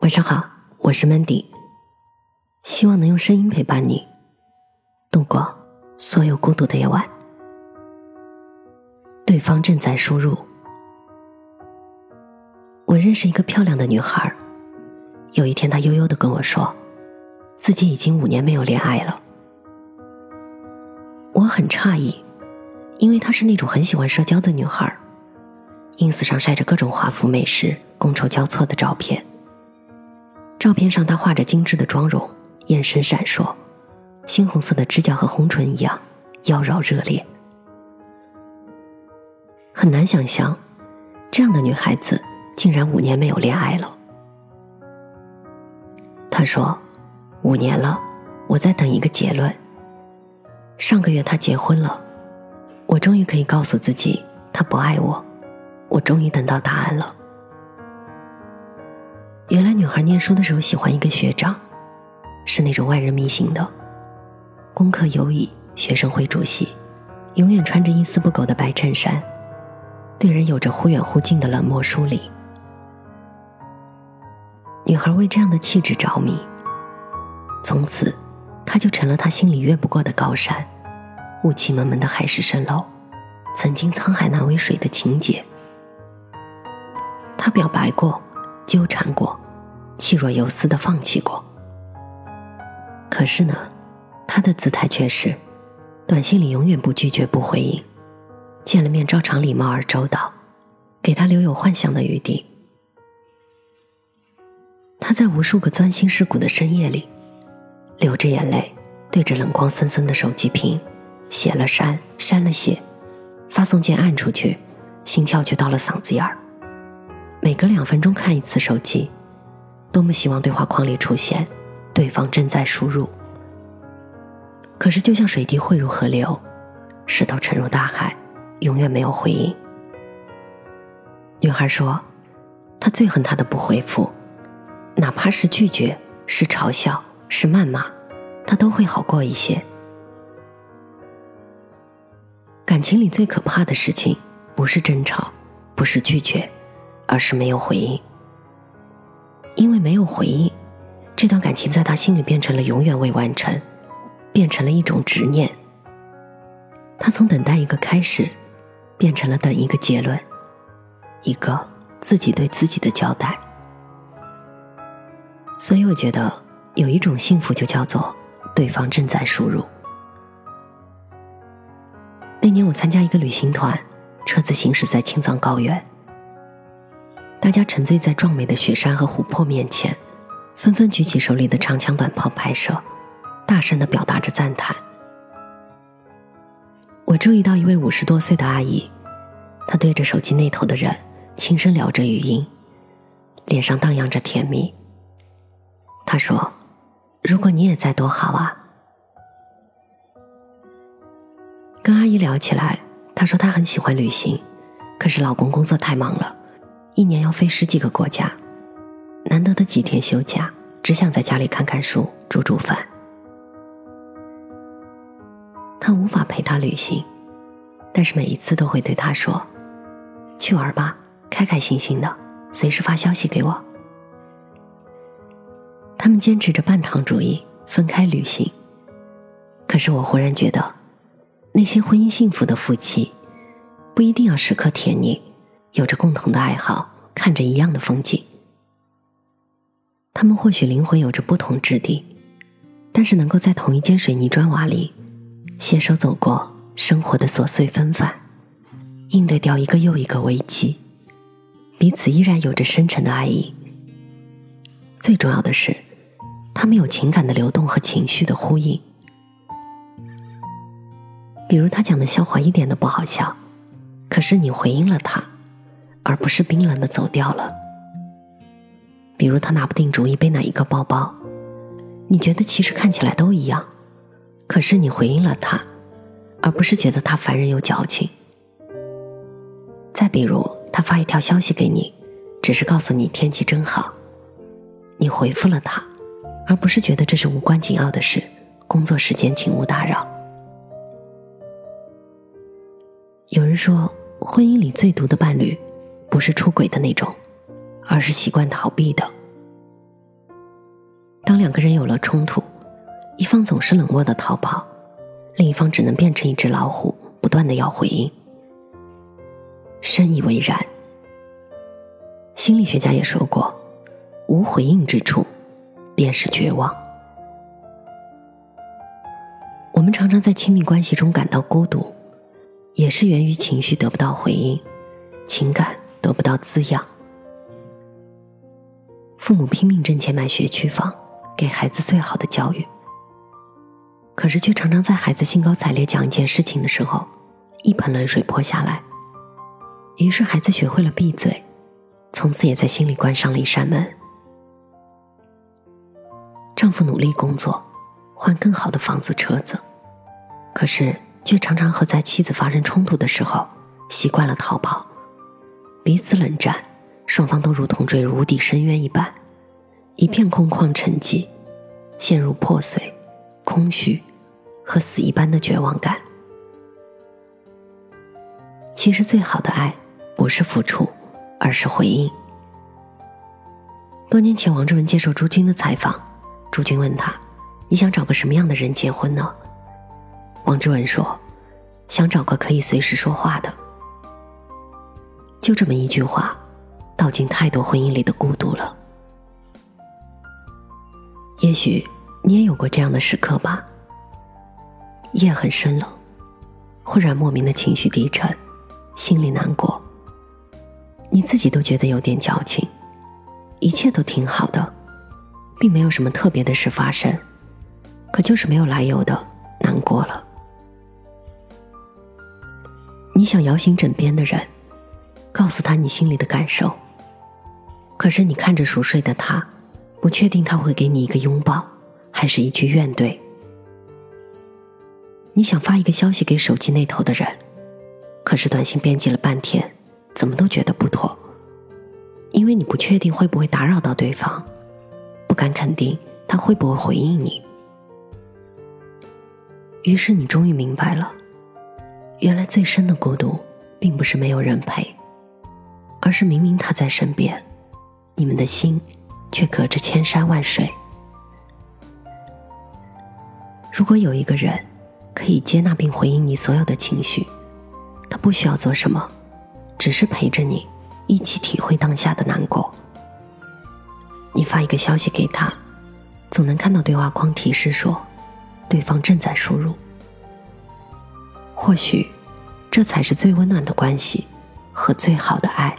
晚上好，我是 Mandy，希望能用声音陪伴你度过所有孤独的夜晚。对方正在输入。我认识一个漂亮的女孩，有一天她悠悠的跟我说，自己已经五年没有恋爱了。我很诧异，因为她是那种很喜欢社交的女孩，ins 上晒着各种华服美食、觥筹交错的照片。照片上，她画着精致的妆容，眼神闪烁，猩红色的指甲和红唇一样妖娆热烈。很难想象，这样的女孩子竟然五年没有恋爱了。她说：“五年了，我在等一个结论。上个月他结婚了，我终于可以告诉自己他不爱我，我终于等到答案了。”女孩念书的时候喜欢一个学长，是那种万人迷型的，功课优异，学生会主席，永远穿着一丝不苟的白衬衫，对人有着忽远忽近的冷漠疏离。女孩为这样的气质着迷，从此，他就成了她心里越不过的高山，雾气蒙蒙的海市蜃楼，曾经沧海难为水的情节。他表白过。纠缠过，气若游丝的放弃过。可是呢，他的姿态却是，短信里永远不拒绝不回应，见了面照常礼貌而周到，给他留有幻想的余地。他在无数个钻心蚀骨的深夜里，流着眼泪，对着冷光森森的手机屏，写了删，删了写，发送键按出去，心跳却到了嗓子眼儿。每隔两分钟看一次手机，多么希望对话框里出现“对方正在输入”。可是，就像水滴汇入河流，石头沉入大海，永远没有回应。女孩说：“她最恨他的不回复，哪怕是拒绝，是嘲笑，是谩骂，她都会好过一些。”感情里最可怕的事情，不是争吵，不是拒绝。而是没有回应，因为没有回应，这段感情在他心里变成了永远未完成，变成了一种执念。他从等待一个开始，变成了等一个结论，一个自己对自己的交代。所以我觉得有一种幸福，就叫做对方正在输入。那年我参加一个旅行团，车子行驶在青藏高原。大家沉醉在壮美的雪山和湖泊面前，纷纷举起手里的长枪短炮拍摄，大声的表达着赞叹。我注意到一位五十多岁的阿姨，她对着手机那头的人轻声聊着语音，脸上荡漾着甜蜜。她说：“如果你也在多好啊！”跟阿姨聊起来，她说她很喜欢旅行，可是老公工作太忙了。一年要飞十几个国家，难得的几天休假，只想在家里看看书、煮煮饭。他无法陪她旅行，但是每一次都会对她说：“去玩吧，开开心心的，随时发消息给我。”他们坚持着半糖主义，分开旅行。可是我忽然觉得，那些婚姻幸福的夫妻，不一定要时刻甜腻。有着共同的爱好，看着一样的风景。他们或许灵魂有着不同质地，但是能够在同一间水泥砖瓦里，携手走过生活的琐碎纷繁，应对掉一个又一个危机，彼此依然有着深沉的爱意。最重要的是，他们有情感的流动和情绪的呼应。比如他讲的笑话一点都不好笑，可是你回应了他。而不是冰冷的走掉了。比如他拿不定主意背哪一个包包，你觉得其实看起来都一样，可是你回应了他，而不是觉得他烦人又矫情。再比如他发一条消息给你，只是告诉你天气真好，你回复了他，而不是觉得这是无关紧要的事，工作时间请勿打扰。有人说，婚姻里最毒的伴侣。不是出轨的那种，而是习惯逃避的。当两个人有了冲突，一方总是冷漠的逃跑，另一方只能变成一只老虎，不断的要回应。深以为然。心理学家也说过，无回应之处，便是绝望。我们常常在亲密关系中感到孤独，也是源于情绪得不到回应，情感得不到滋养。父母拼命挣钱买学区房，给孩子最好的教育，可是却常常在孩子兴高采烈讲一件事情的时候，一盆冷水泼下来。于是孩子学会了闭嘴。从此也在心里关上了一扇门。丈夫努力工作，换更好的房子、车子，可是却常常和在妻子发生冲突的时候，习惯了逃跑，彼此冷战，双方都如同坠入无底深渊一般，一片空旷沉寂，陷入破碎、空虚和死一般的绝望感。其实，最好的爱不是付出。而是回应。多年前，王志文接受朱军的采访，朱军问他：“你想找个什么样的人结婚呢？”王志文说：“想找个可以随时说话的。”就这么一句话，道尽太多婚姻里的孤独了。也许你也有过这样的时刻吧。夜很深冷，忽然莫名的情绪低沉，心里难过。你自己都觉得有点矫情，一切都挺好的，并没有什么特别的事发生，可就是没有来由的难过了。你想摇醒枕边的人，告诉他你心里的感受，可是你看着熟睡的他，不确定他会给你一个拥抱，还是一句怨怼。你想发一个消息给手机那头的人，可是短信编辑了半天。怎么都觉得不妥，因为你不确定会不会打扰到对方，不敢肯定他会不会回应你。于是你终于明白了，原来最深的孤独，并不是没有人陪，而是明明他在身边，你们的心却隔着千山万水。如果有一个人可以接纳并回应你所有的情绪，他不需要做什么。只是陪着你，一起体会当下的难过。你发一个消息给他，总能看到对话框提示说，对方正在输入。或许，这才是最温暖的关系和最好的爱。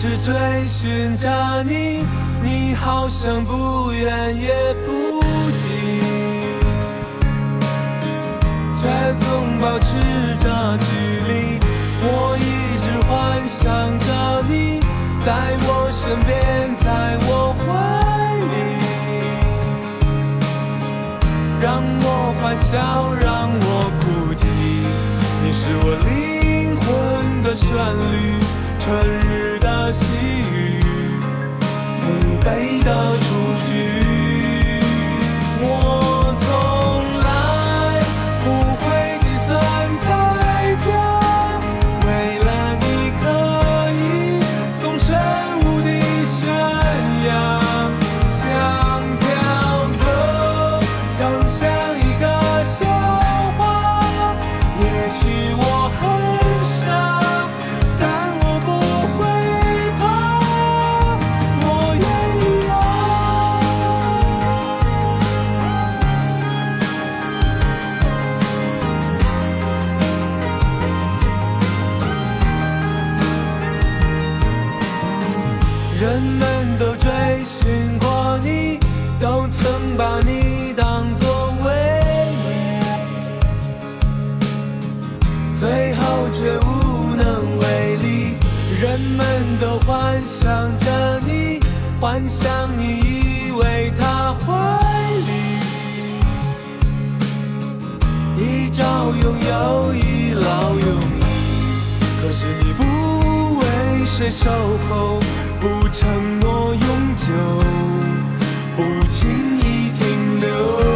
直追寻着你，你好像不远也不近，却总保持着距离。我一直幻想着你在我身边，在我怀里，让我欢笑，让我哭泣。你是我灵魂的旋律，春的想着你，幻想你依偎他怀里，一朝拥有，一老永可是你不为谁守候，不承诺永久，不轻易停留。